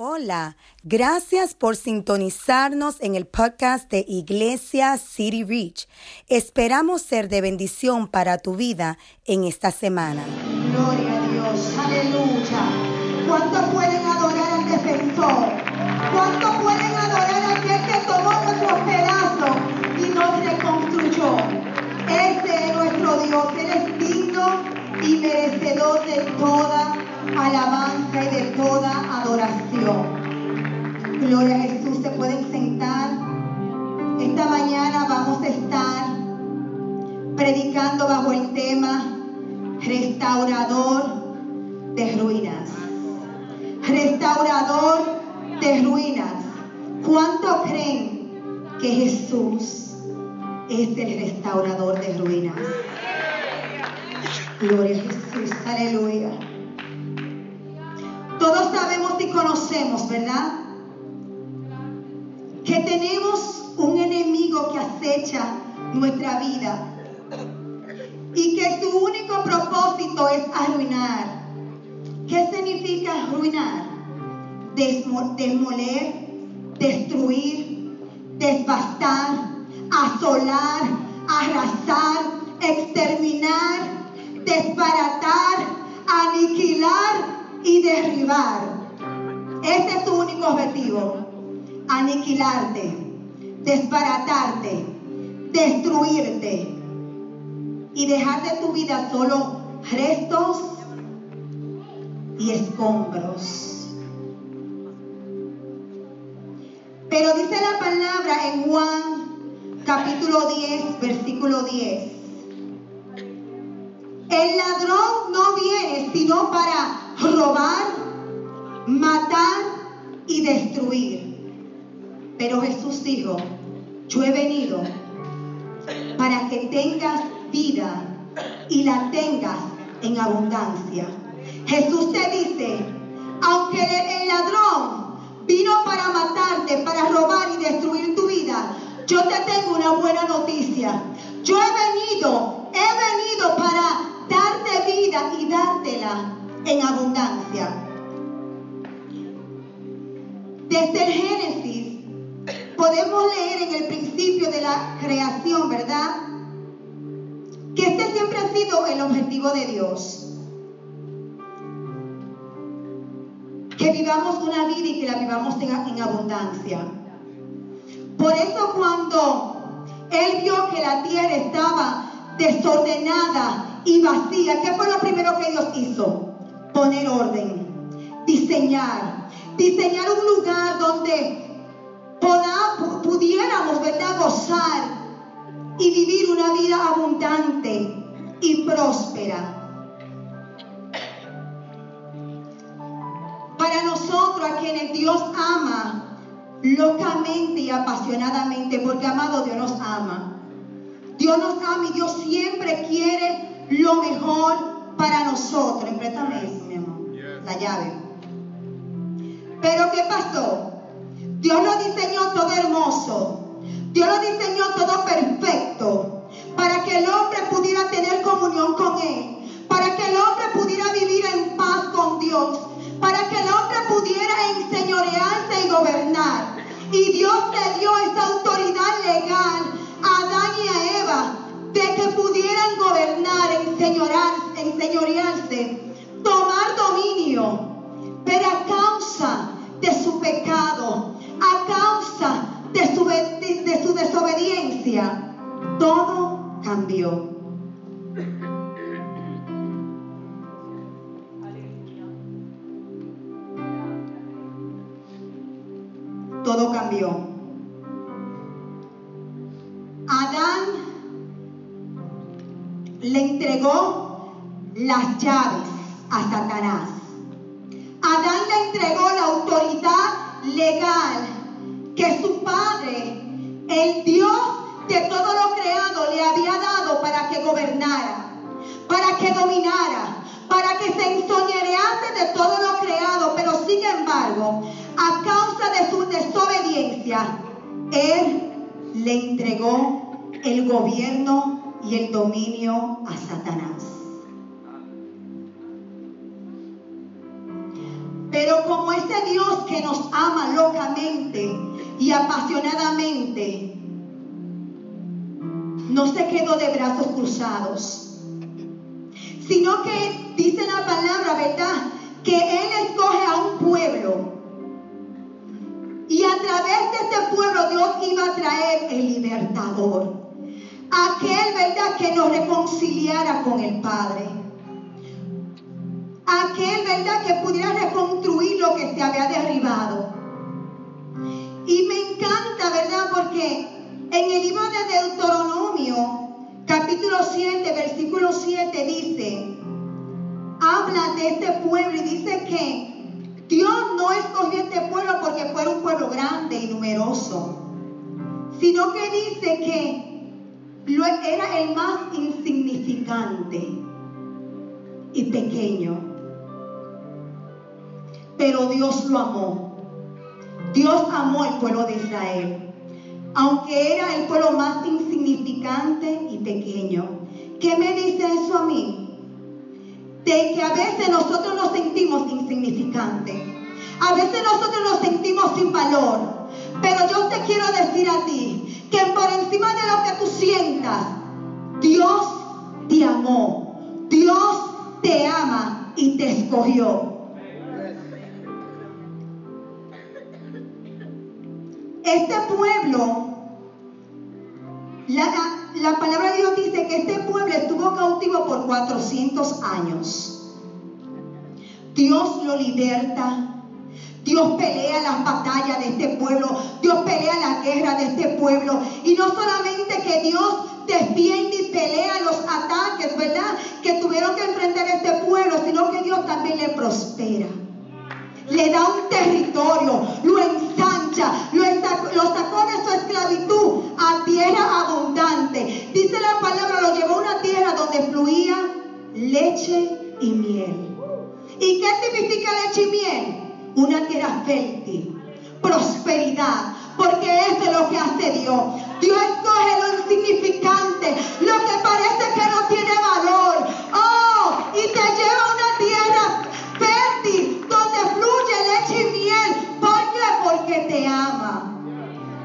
Hola, gracias por sintonizarnos en el podcast de Iglesia City Reach. Esperamos ser de bendición para tu vida en esta semana. Gloria adoración. Gloria a Jesús, se pueden sentar. Esta mañana vamos a estar predicando bajo el tema restaurador de ruinas. Restaurador de ruinas. ¿Cuánto creen que Jesús es el restaurador de ruinas? Gloria a Jesús, aleluya. Todos sabemos y conocemos, ¿verdad? Que tenemos un enemigo que acecha nuestra vida y que su único propósito es arruinar. ¿Qué significa arruinar? Desmoler, destruir, devastar, asolar, arrasar, exterminar, desbaratar, aniquilar y derribar. Ese es tu único objetivo. Aniquilarte, desbaratarte, destruirte y dejar de tu vida solo restos y escombros. Pero dice la palabra en Juan capítulo 10, versículo 10. El ladrón no viene sino para robar, matar y destruir. Pero Jesús dijo, yo he venido para que tengas vida y la tengas en abundancia. Jesús te dice, aunque el ladrón vino para matarte, para robar y destruir tu vida, yo te tengo una buena noticia. Yo he venido, he venido para darte vida y dártela en abundancia. Desde el Génesis podemos leer en el principio de la creación, ¿verdad? Que este siempre ha sido el objetivo de Dios. Que vivamos una vida y que la vivamos en, abundancia. Por eso cuando Él vio que la tierra estaba desordenada y vacía, ¿qué fue lo primero que Dios hizo? Poner orden, diseñar, diseñar un lugar donde podamos, pudiéramos, gozar y vivir una vida abundante y próspera. Para nosotros, a quienes Dios ama locamente y apasionadamente, porque amado Dios nos ama. Dios nos ama y Dios siempre quiere lo mejor para nosotros. Préstame eso, mi amor, la llave. Pero ¿qué pasó? Dios lo diseñó todo hermoso. Dios lo diseñó todo perfecto para que el hombre pudiera tener comunión con Él, para que el hombre pudiera vivir en paz con Dios, para que el hombre pudiera enseñorearse y gobernar. Y Dios le dio esa autoridad legal a Adán y a Eva de que pudieran gobernar, enseñorearse, tomar dominio. Pero a causa de su pecado, a causa de su, de su desobediencia, todo cambió. Todo cambió. Le entregó las llaves a Satanás. Adán le entregó la autoridad legal que su padre, el Dios de todo lo creado, le había dado para que gobernara, para que dominara, para que se ensoñerease de todo lo creado. Pero sin embargo, a causa de su desobediencia, Él le entregó el gobierno y el dominio a Satanás. Pero como ese Dios que nos locamente y apasionadamente, no se quedó de brazos cruzados, sino que dice la palabra, ¿verdad? Que Él escoge a un pueblo. Y a través de este pueblo Dios iba a traer el libertador. Aquel, ¿verdad? Que nos reconciliara con el Padre. Aquel, ¿verdad? Que pudiera reconstruir lo que se había derribado. Y me encanta, ¿verdad? Porque en el libro de Deuteronomio, capítulo 7, versículo 7 dice, habla de este pueblo y dice que Dios no escogió este pueblo porque fuera un pueblo grande y numeroso, sino que dice que era el más insignificante y pequeño. Pero Dios lo amó. Dios amó al pueblo de Israel aunque era el pueblo más insignificante y pequeño. ¿Qué me dice eso a mí? De que a veces nosotros nos sentimos insignificantes. A veces nosotros nos sentimos sin valor. Pero yo te quiero decir a ti que por encima de lo que tú sientas, Dios te amó. Dios te ama y te escogió. Este pueblo la, palabra de Dios dice que este pueblo estuvo cautivo por 400 años. Dios lo liberta. Dios pelea las batallas de este pueblo. Dios pelea la guerra de este pueblo. Y no solamente que Dios defiende y pelea los ataques, ¿verdad? Que tuvieron que enfrentar este pueblo, sino que Dios también le prospera le da un territorio, lo ensancha, lo, sacó de su esclavitud a tierra abundante. Dice la palabra, lo llevó a una tierra donde fluía leche y miel. ¿Y qué significa leche y miel? Una tierra fértil, prosperidad, porque eso es lo que hace Dios. Dios escoge lo insignificante, lo que parece que no tiene valor. Oh, y te lleva a una tierra fértil, donde fluye leche y miel. ¿Por qué? Porque te ama.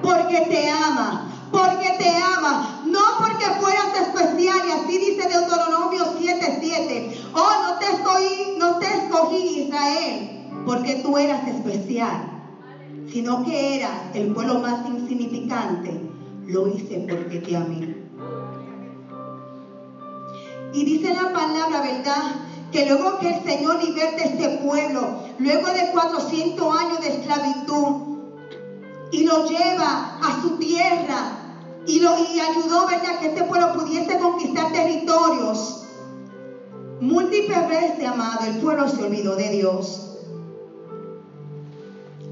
Porque te ama. Porque te ama. No porque fueras especial. Y así dice Deuteronomio 7:7. Oh, no te, estoy, no te escogí Israel. Porque tú eras especial. Sino que eras el pueblo más insignificante. Lo hice porque te amé. Y dice la palabra, ¿verdad? que luego que el Señor liberte este pueblo, luego de 400 años de esclavitud, y lo lleva a su tierra, y, lo, ayudó, ¿verdad?, que este pueblo pudiese conquistar territorios. Múltiples veces, amado, el pueblo se olvidó de Dios.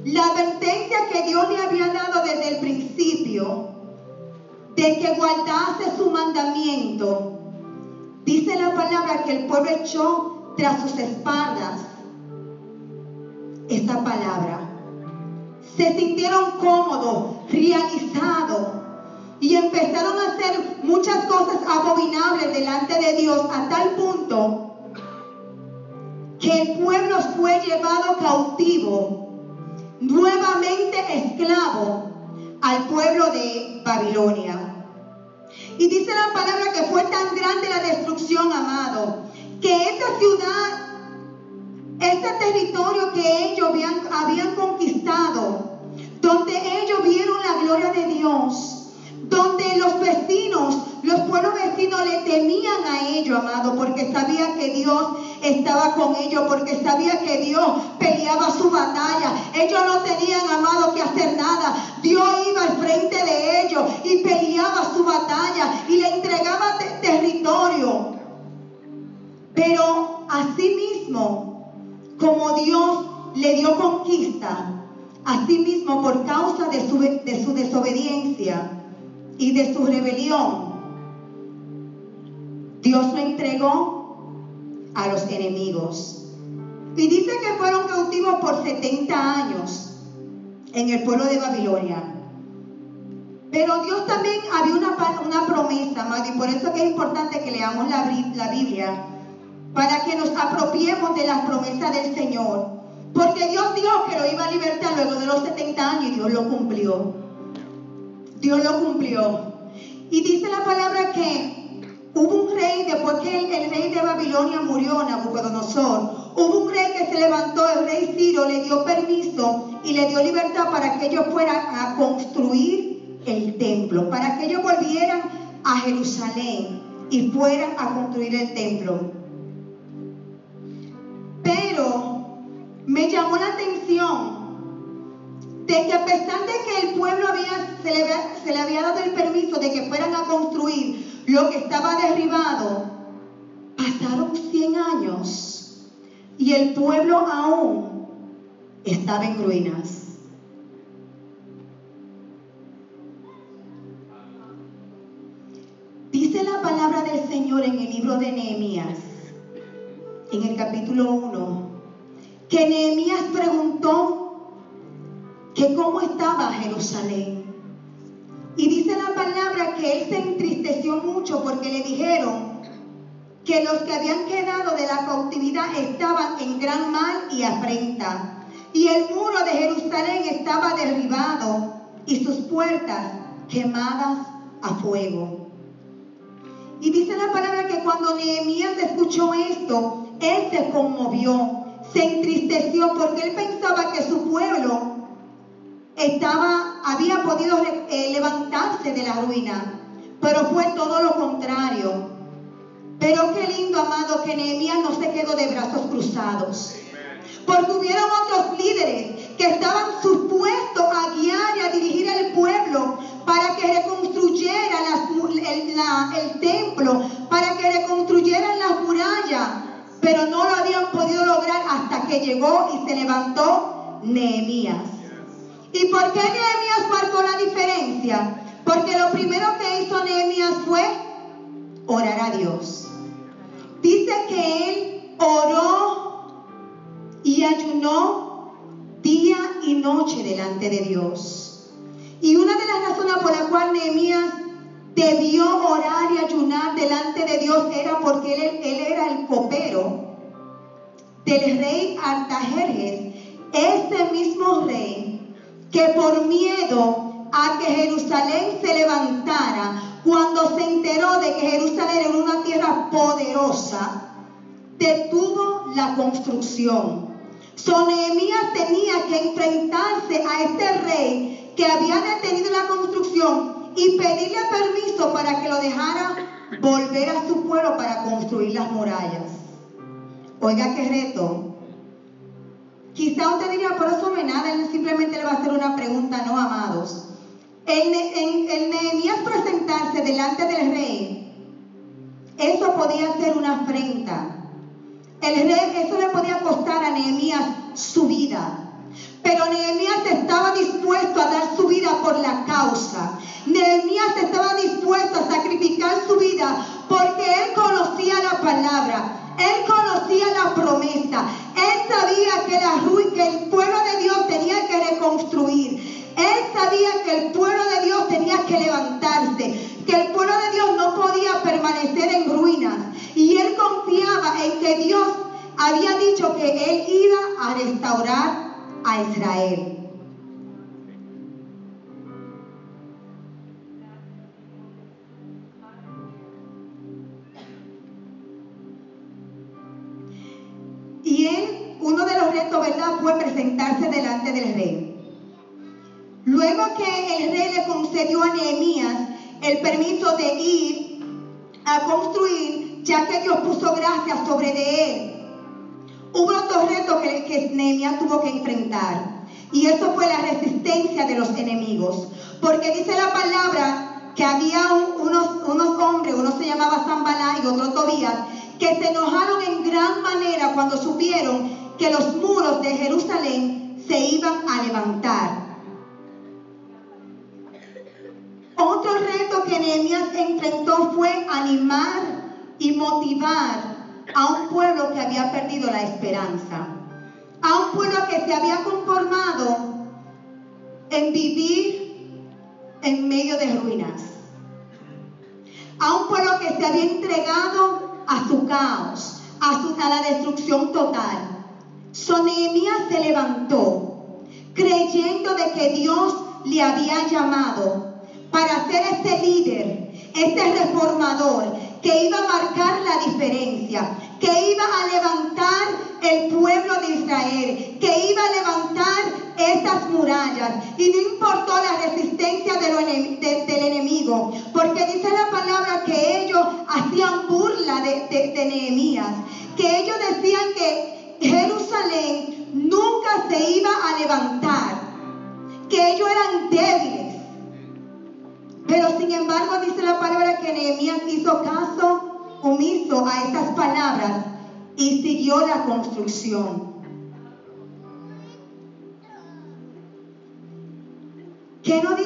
La advertencia que Dios le había dado desde el principio de que guardase su mandamiento, dice la palabra que el pueblo echó tras sus espaldas esta palabra. Se sintieron cómodos, realizados y empezaron a hacer muchas cosas abominables delante de Dios a tal punto que el pueblo fue llevado cautivo, al pueblo de Babilonia. Y dice la palabra que fue tan grande la destrucción, amado, que esta ciudad, este territorio que ellos habían, habían conquistado, donde ellos vieron la gloria de Dios, donde los vecinos, los pueblos vecinos le temían a ellos, amado, porque sabía que Dios estaba con ellos, porque sabía que Dios peleaba su batalla. Ellos no tenían, amado, que hacer nada. Dios iba al frente de ellos y peleaba su batalla y le entregaba territorio. Pero asimismo, como Dios le dio conquista, asimismo por causa de su, de su desobediencia y de su rebelión, Dios lo entregó a los enemigos. Y dice que fueron cautivos por 70 años en el pueblo de Babilonia. Pero Dios también había una, una promesa, y por eso que es importante que leamos la, la Biblia para que nos apropiemos de las promesas del Señor. Porque Dios dijo que lo iba a libertar luego de los 70 años y Dios lo cumplió. Dios lo cumplió. Y dice la palabra que hubo un rey, después que el, rey de Babilonia murió, Nabucodonosor, hubo un rey que se levantó, el rey Ciro le dio permiso y le dio libertad para que ellos fueran a construir el templo, para que ellos volvieran a Jerusalén y fueran a construir el templo. Pero me llamó la atención de que a pesar de que el pueblo había, se, le se le había dado el permiso de que fueran a construir lo que estaba derribado, pasaron 100 años y el pueblo aún estaba en ruinas. Dice la palabra del Señor en el libro de Nehemías, en el capítulo 1, que Nehemías preguntó que cómo estaba Jerusalén. Y dice la palabra que él se entristeció mucho porque le dijeron que los que habían quedado de la cautividad estaban en gran mal y afrenta. Y el muro de Jerusalén estaba derribado y sus puertas quemadas a fuego. Y dice la palabra que cuando Nehemías escuchó esto, él se conmovió, se entristeció porque él pensaba que su pueblo estaba, había podido eh, levantarse de la ruina, pero fue todo lo contrario. Pero qué lindo, amado, que Nehemías no se quedó de brazos cruzados. Porque hubieron otros líderes que estaban supuestos a guiar y a dirigir al pueblo para que reconstruyera el, templo, para que reconstruyeran las murallas, pero no lo habían podido lograr hasta que llegó y se levantó Nehemías. ¿Y por qué Nehemías marcó la diferencia? Porque lo primero que hizo Nehemías fue orar a Dios. Dice que él oró y ayunó día y noche delante de Dios. Y una de las razones por la cual Nehemías debió orar y ayunar delante de Dios era porque él, era el copero del rey Artajerjes, ese mismo rey que por miedo a que Jerusalén se levantara, cuando se enteró de que Jerusalén era una tierra poderosa, detuvo la construcción. So Nehemías tenía que enfrentarse a este rey que había detenido la construcción y pedirle permiso para que lo dejara volver a su pueblo para construir las murallas. Oiga qué reto. Quizá usted diría, por eso no nada, él simplemente le va a hacer una pregunta, no amados. En, Nehemías presentarse delante del rey, eso podía ser una afrenta. El rey, eso le podía costar a Nehemías su vida. Pero Nehemías estaba dispuesto a dar su vida por la causa. Nehemías estaba dispuesto a sacrificar su vida porque él conocía la palabra. Él conocía la promesa. Él sabía que, la, que el pueblo de Dios tenía que reconstruir. Él sabía que el pueblo de Dios tenía que levantarse. Que el pueblo de Dios no podía permanecer en ruinas. Y él confiaba en que Dios había dicho que él iba a restaurar a Israel. Y él, uno de los retos, ¿verdad?, fue presentarse delante del rey. Luego que el rey le concedió a Nehemías el permiso de ir a construir, ya que Dios puso gracia sobre de él, Hubo otro reto que, que Nehemías tuvo que enfrentar. Y eso fue la resistencia de los enemigos. Porque dice la palabra que había unos, unos hombres, uno se llamaba Zambalá y otro Tobías, que se enojaron en gran manera cuando supieron que los muros de Jerusalén se iban a levantar. Otro reto que Nehemías enfrentó fue animar y motivar a un pueblo que había perdido la esperanza, a un pueblo que se había conformado en vivir en medio de ruinas, a un pueblo que se había entregado a su caos, a, su, la destrucción total. Sonemia se levantó, creyendo de que Dios le había llamado para ser este líder, este reformador que iba a marcar la diferencia, que iba a levantar el pueblo de Israel, que iba a levantar estas murallas. Y no importó la resistencia del enemigo,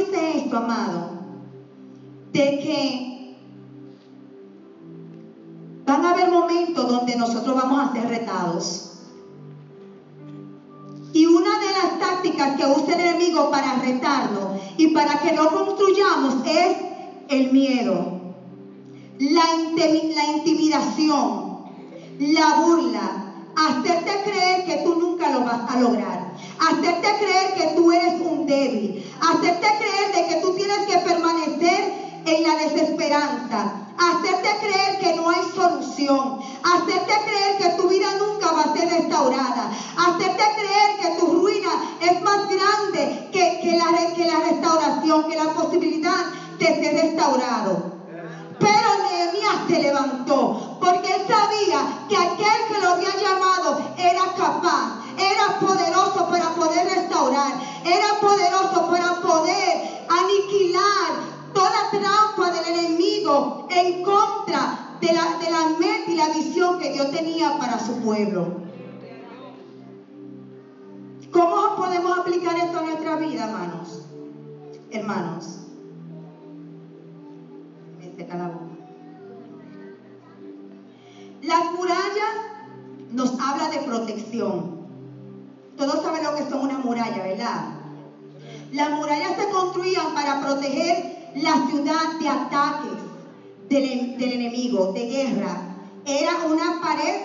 ¿Qué nos dice esto, amado? De que van a haber momentos donde nosotros vamos a ser retados. Y una de las tácticas que usa el enemigo para retarnos y para que no construyamos es el miedo la, intimidación, la burla, hacerte creer que tú nunca lo vas a lograr, hacerte creer que tú eres un débil, hacerte creer de que tú tienes que permanecer en la desesperanza, hacerte creer que no hay solución, hacerte creer que tu vida nunca va a ser restaurada, hacerte creer que tu ruina es más grande que, que, la, que la restauración, que la posibilidad de ser restaurado. Pero Nehemías se levantó porque él sabía que aquel que lo había llamado era capaz, era poderoso para poder restaurar, era poderoso para poder aniquilar toda trampa del enemigo en contra de la, de la mente y la visión que Dios tenía para su pueblo. ¿Cómo podemos aplicar esto a nuestra vida, hermanos? Hermanos. Las murallas nos habla de protección. Todos saben lo que son una muralla, ¿verdad? Las murallas se construían para proteger la ciudad de ataques del, enemigo, de guerra. Era una pared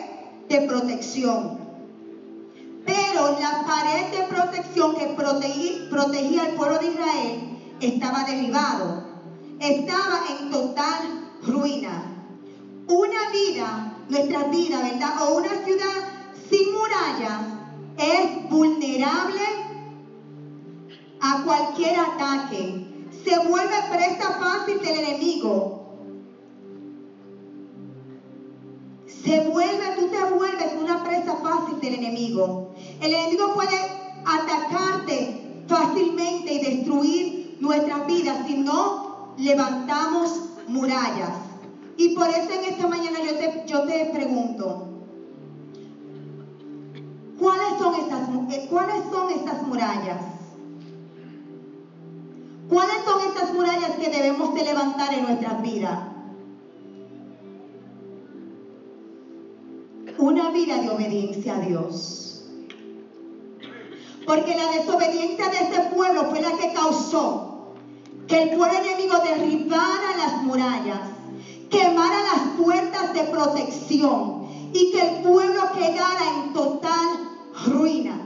de protección. Pero la pared de protección que protegía al pueblo de Israel estaba derribado estaba en total ruina. Una vida, nuestra vida, ¿verdad? O una ciudad sin murallas es vulnerable a cualquier ataque. Se vuelve presa fácil del enemigo. Se vuelve, tú te vuelves una presa fácil del enemigo. El enemigo puede atacarte fácilmente y destruir nuestras vidas si no levantamos murallas. Y por eso en esta mañana yo te, yo te pregunto, ¿cuáles son, estas, eh, ¿cuáles son estas murallas? ¿Cuáles son estas murallas que debemos de levantar en nuestras vidas? Una vida de obediencia a Dios. Porque la desobediencia de este pueblo fue la que causó que el pueblo enemigo derribara las murallas, quemara las puertas de protección y que el pueblo quedara en total ruina.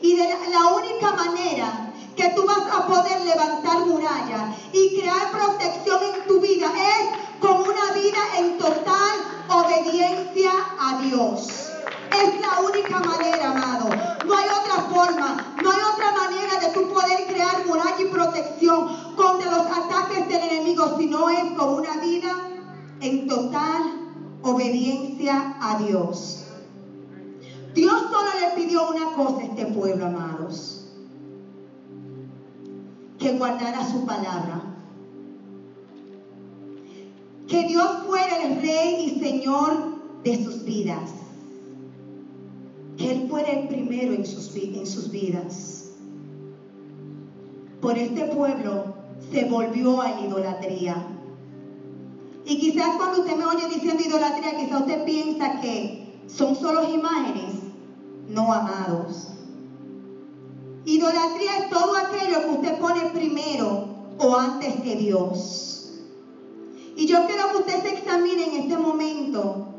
Y de la, única manera que tú vas a poder levantar murallas y crear protección en tu vida es con una vida en total obediencia a Dios. Es la única manera, amado. No hay otra forma, no hay otra manera de tú poder crear muralla y protección contra los ataques del enemigo, si no es con una vida en total obediencia a Dios. Dios solo le pidió una cosa a este pueblo, amados, que guardara su palabra. Que Dios fuera el rey y señor de sus vidas que Él fuera el primero en sus, vidas. Por este pueblo se volvió a la idolatría. Y quizás cuando usted me oye diciendo idolatría, quizás usted piensa que son solo imágenes, no amados. Idolatría es todo aquello que usted pone primero o antes que Dios. Y yo quiero que usted se examine en este momento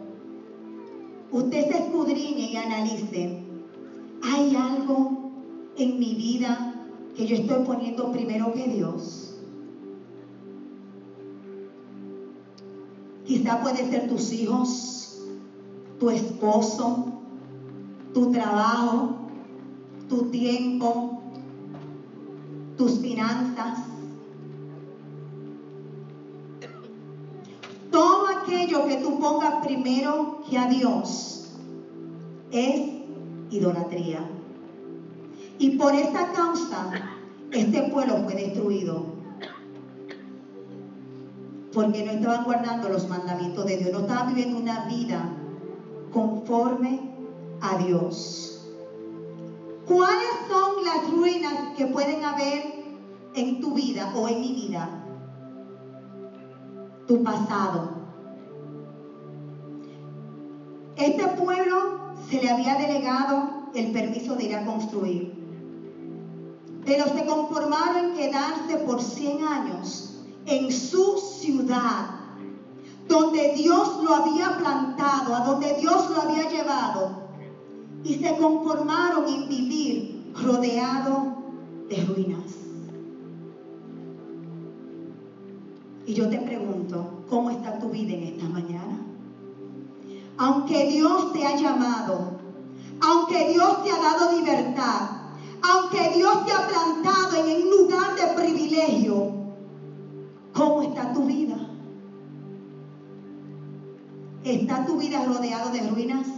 usted se escudriñe y analice, ¿hay algo en mi vida que yo estoy poniendo primero que Dios? Quizá puede ser tus hijos, tu esposo, tu trabajo, tu tiempo, tus finanzas. Todo aquello que tú pongas primero que a Dios es idolatría. Y por esta causa, este pueblo fue destruido. Porque no estaban guardando los mandamientos de Dios, no estaban viviendo una vida conforme a Dios. ¿Cuáles son las ruinas que pueden haber en tu vida o en mi vida? Tu pasado. Este pueblo se le había delegado el permiso de ir a construir. Pero se conformaron en quedarse por 100 años en su ciudad, donde Dios lo había plantado, a donde Dios lo había llevado. Y se conformaron en vivir rodeado de ruinas. Y yo te pregunto, ¿cómo está tu vida en esta mañana? Aunque Dios te ha llamado, aunque Dios te ha dado libertad, aunque Dios te ha plantado en un lugar de privilegio, ¿cómo está tu vida? ¿Está tu vida rodeado de ruinas?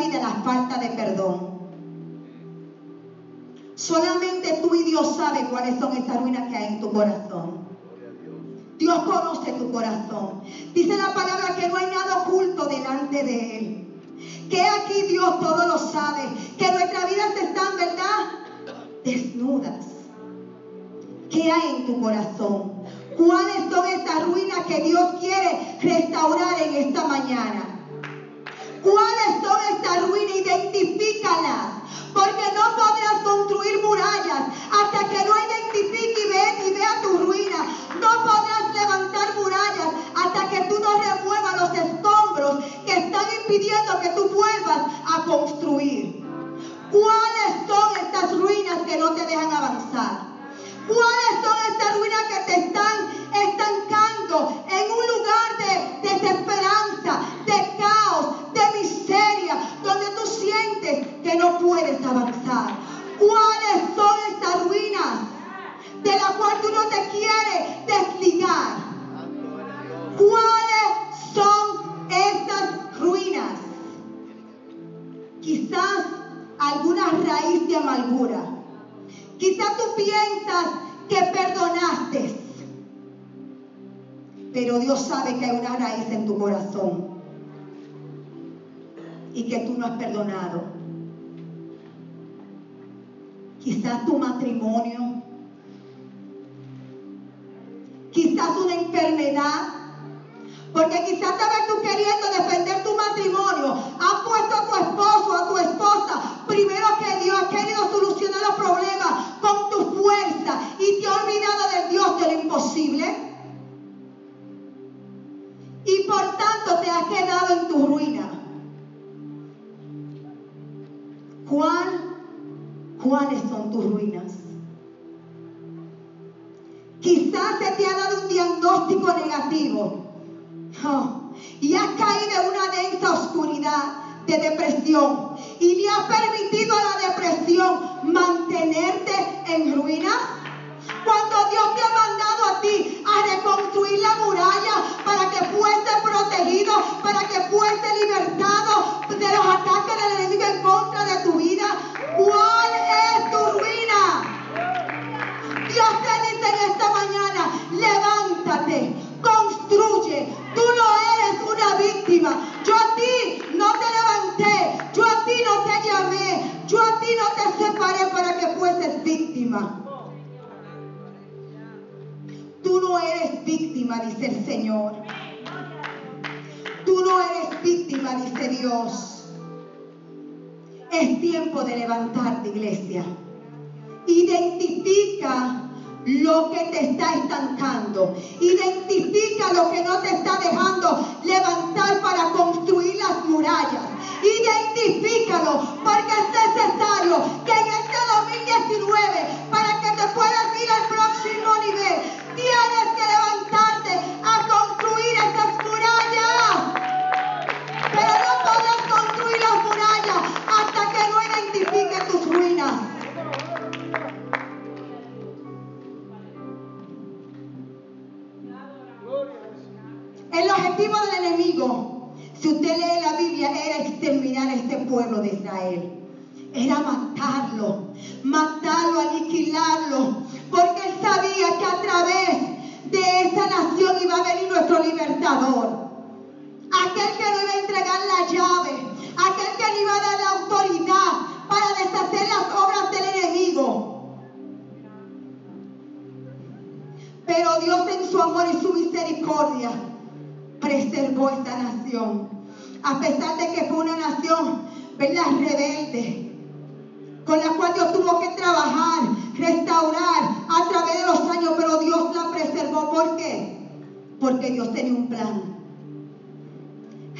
Nuestra vida? La falta de perdón. Solamente tú y Dios saben cuáles son esas ruinas que hay en tu corazón. Dios conoce tu corazón. Dice la palabra que no hay nada oculto delante de Él. Que aquí Dios todo lo sabe. Que nuestras vidas están, ¿verdad? Desnudas. ¿Qué hay en tu corazón? ¿Cuáles son esas ruinas que Dios quiere restaurar en esta mañana? ¿Cuáles son estas ruinas? Identifícalas. Porque no podrás construir murallas hasta que no identifique y vea, tu ruina. No podrás levantar murallas hasta que tú no remuevas los escombros que están impidiendo que tú vuelvas a construir. ¿Cuáles son estas ruinas que no te dejan avanzar? ¿Cuáles son estas ruinas que te están estancando en un lugar de desesperanza, de caos, de miseria, donde tú sientes que no puedes avanzar? ¿Cuáles son estas ruinas de las cuales tú no te quieres desligar? ¿Cuáles son estas ruinas? Quizás alguna raíz de amargura. Quizás tú piensas que perdonaste, pero Dios sabe que hay una raíz en tu corazón y que tú no has perdonado. Quizás tu matrimonio, quizás una enfermedad, porque quizás vez tú queriendo defender tu matrimonio, has puesto a tu esposo, a tu esposa, primero que Dios, has querido solucionar los problemas con tu fuerza y te ha olvidado del Dios de lo imposible. Y por tanto te has quedado en tu ruinas? Quizás se te ha dado un diagnóstico negativo. Oh, y has caído en una densa oscuridad de depresión y le has permitido a la depresión mantenerte en ruinas. Cuando Dios te ha mandado a ti a reconstruir la muralla para que fuese protegido, para que fuese libertado de los ataques del enemigo en contra de dice el Señor. Tú no eres víctima, dice Dios. Es tiempo de levantarte, iglesia. Identifica lo que te está estancando. Identifica lo que no te está dejando levantar para construir las murallas. Identifícalo porque es necesario que en este 2019, para que te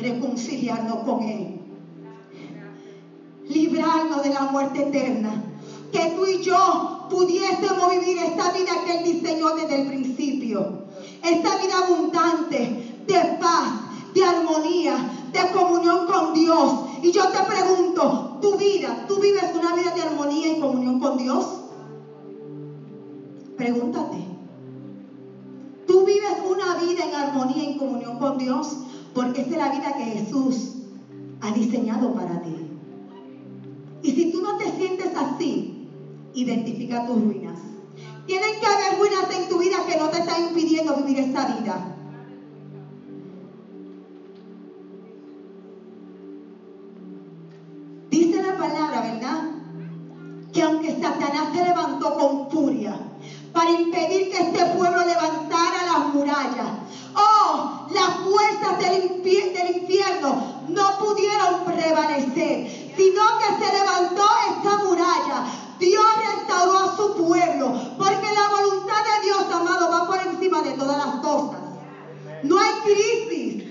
Reconciliarnos con Él. Librarnos de la muerte eterna. Que tú y yo pudiésemos vivir esta vida que Él diseñó desde el principio. Esta vida abundante de paz, de armonía, de comunión con Dios. Y yo te pregunto, tu vida, ¿tú vives una vida de armonía y comunión con Dios? Pregúntate. ¿Tú vives una vida en armonía y comunión con Dios? Porque esa es la vida que Jesús ha diseñado para ti. Y si tú no te sientes así, identifica tus ruinas. Tienen que haber ruinas en tu vida que no te están impidiendo vivir esa vida. Dice la palabra, ¿verdad? Que aunque Satanás se levantó con furia para impedir que este pueblo levantara las murallas, oh, las fuerzas del, del infierno no pudieron prevalecer, sino que se levantó esta muralla. Dios restauró a su pueblo, porque la voluntad de Dios, amado, va por encima de todas las cosas. No hay crisis,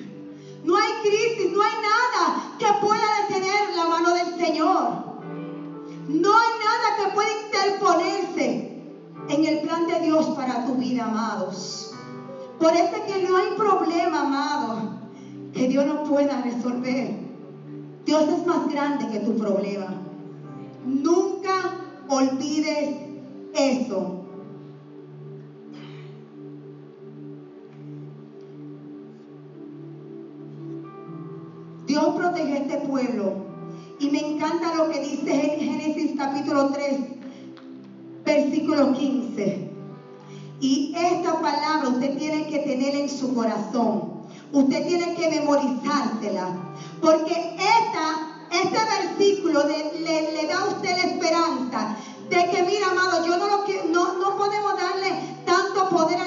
no hay crisis, no hay nada que pueda detener la mano del Señor. No hay nada que pueda interponerse en el plan de Dios para tu vida, amados. Por eso es que no hay problema, amados, que Dios no pueda resolver. Dios es más grande que tu problema. Nunca olvides eso. Dios protege este pueblo. Y me encanta lo que dice en Génesis capítulo 3, versículo 15. Y esta palabra usted tiene que tener en su corazón. Usted tiene que memorizársela. Porque esta, este versículo le da a usted la esperanza de que, mira, amado, yo no, lo que, no, no podemos darle tanto poder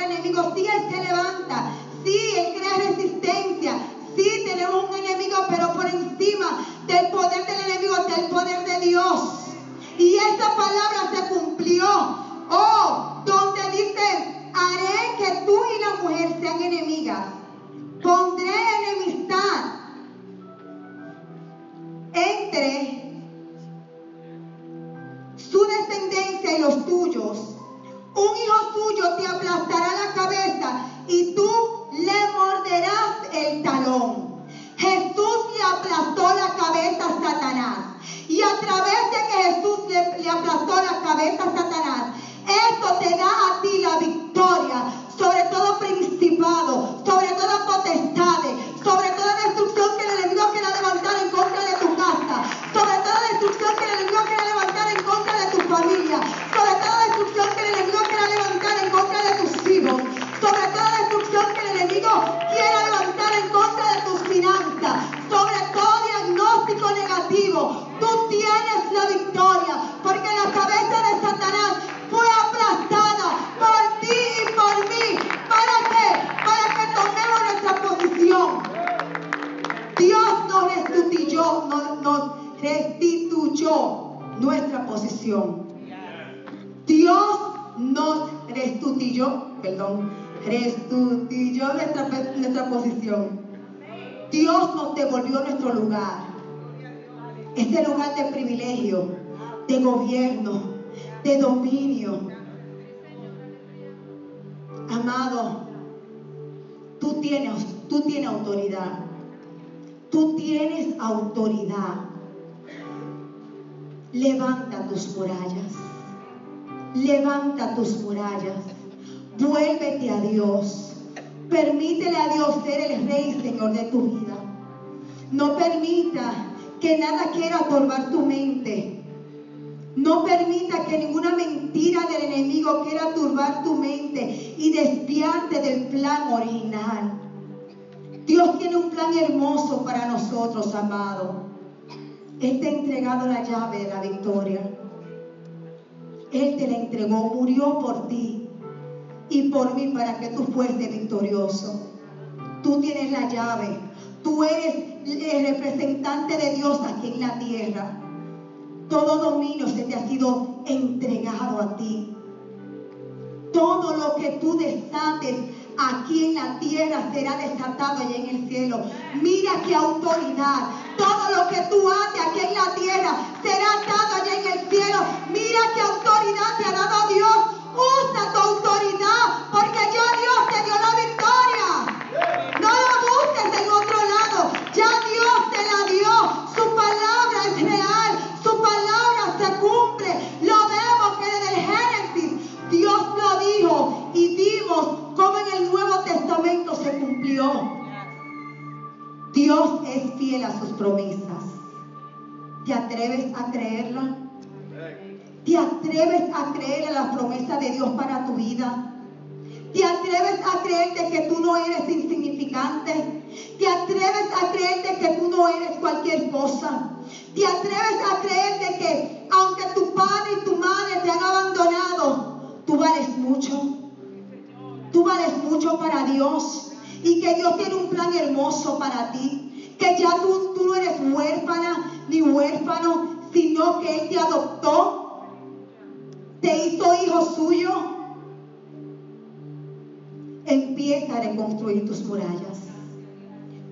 devolvió nuestro lugar. Este lugar de privilegio, de gobierno, de dominio. Amado, tú tienes, tú tienes autoridad. Tú tienes autoridad. Levanta tus murallas. Levanta tus murallas. Vuélvete a Dios. Permítele a Dios ser el rey, Señor, de tu vida. No permita que nada quiera turbar tu mente. No permita que ninguna mentira del enemigo quiera turbar tu mente y desviarte del plan original. Dios tiene un plan hermoso para nosotros, amado. Él te ha entregado la llave de la victoria. Él te la entregó, murió por ti y por mí para que tú fuese victorioso. Tú tienes la llave. Tú eres el representante de Dios aquí en la tierra. Todo dominio se te ha sido entregado a ti. Todo lo que tú desates aquí en la tierra será desatado allá en el cielo. Mira qué autoridad. Todo lo que tú haces aquí en la tierra será atado allá en el cielo. Mira qué autoridad te ha dado Dios. Usa tu autoridad porque ya Dios es fiel a sus promesas. ¿Te atreves a creerla? ¿Te atreves a creer en las promesas de Dios para tu vida? ¿Te atreves a creerte que tú no eres insignificante? ¿Te atreves a creerte que tú no eres cualquier cosa? ¿Te atreves a creerte que aunque tu padre y tu madre te han abandonado, tú vales mucho? Tú vales mucho para Dios y que Dios tiene un plan hermoso para ti. Que ya tú, tú no eres huérfana ni huérfano, sino que Él te adoptó, te hizo hijo suyo. Empieza a reconstruir tus murallas.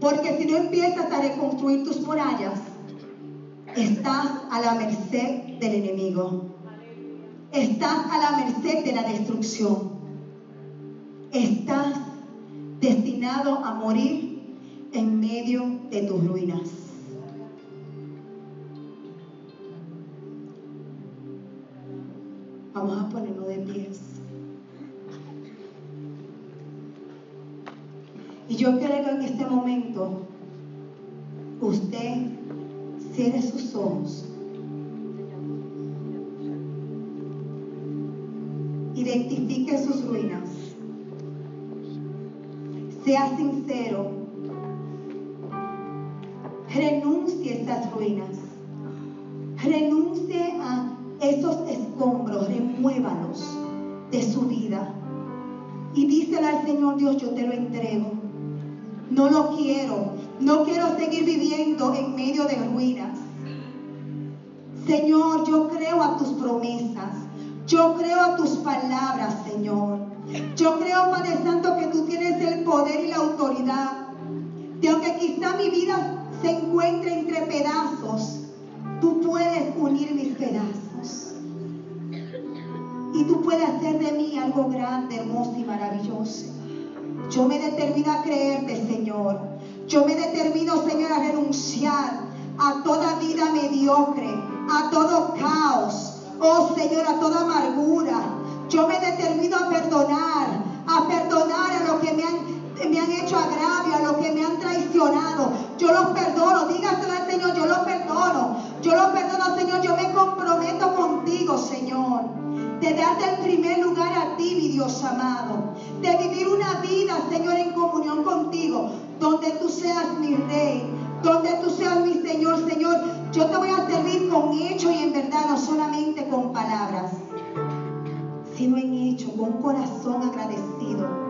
Porque si no empiezas a reconstruir tus murallas, estás a la merced del enemigo. Estás a la merced de la destrucción. Estás destinado a morir en medio de tus ruinas. Vamos a ponernos de pies. Y yo creo que en este momento usted cierre sus ojos. Sea sincero. Renuncie a estas ruinas. Renuncie a esos escombros. Remuévalos de su vida. Y dísele al Señor Dios, yo te lo entrego. No lo quiero. No quiero seguir viviendo en medio de ruinas. Señor, yo creo a tus promesas. Yo creo a tus palabras, Señor. Y la autoridad. De aunque quizá mi vida se encuentre entre pedazos, tú puedes unir mis pedazos. Y tú puedes hacer de mí algo grande, hermoso y maravilloso. Yo me determino a creerte, Señor. Yo me determino, Señor, a renunciar a toda vida mediocre, a todo caos. Oh, Señor, a toda amargura. Yo me determino a perdonar, a perdonar a los que me han, me han hecho agravio, a los que me han traicionado. Yo los perdono. Dígaselo al Señor, yo los perdono. Yo los perdono, Señor. Yo me comprometo contigo, Señor. De darte el primer lugar a ti, mi Dios amado. De vivir una vida, Señor, en comunión contigo. Donde tú seas mi rey. Donde tú seas mi Señor, Señor. Yo te voy a servir con hecho y en verdad, no solamente con palabras sino en hecho, con un corazón agradecido.